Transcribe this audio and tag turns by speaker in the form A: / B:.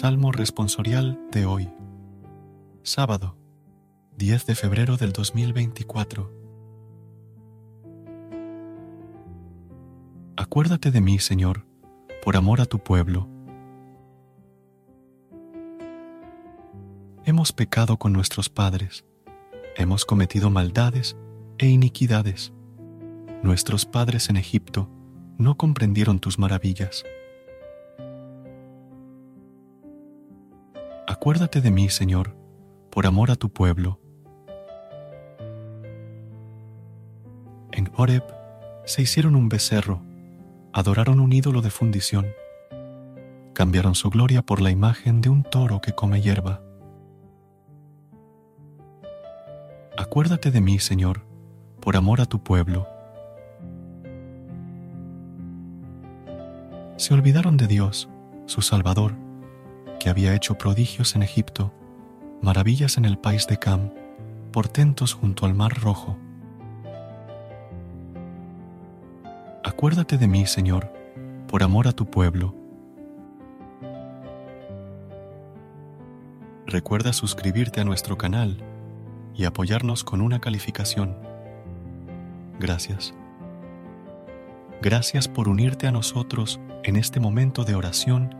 A: Salmo responsorial de hoy. Sábado, 10 de febrero del 2024. Acuérdate de mí, Señor, por amor a tu pueblo. Hemos pecado con nuestros padres, hemos cometido maldades e iniquidades. Nuestros padres en Egipto no comprendieron tus maravillas. Acuérdate de mí, Señor, por amor a tu pueblo. En Horeb se hicieron un becerro, adoraron un ídolo de fundición, cambiaron su gloria por la imagen de un toro que come hierba. Acuérdate de mí, Señor, por amor a tu pueblo. Se olvidaron de Dios, su Salvador, que había hecho prodigios en Egipto, maravillas en el país de Cam, portentos junto al mar rojo. Acuérdate de mí, Señor, por amor a tu pueblo. Recuerda suscribirte a nuestro canal y apoyarnos con una calificación. Gracias. Gracias por unirte a nosotros en este momento de oración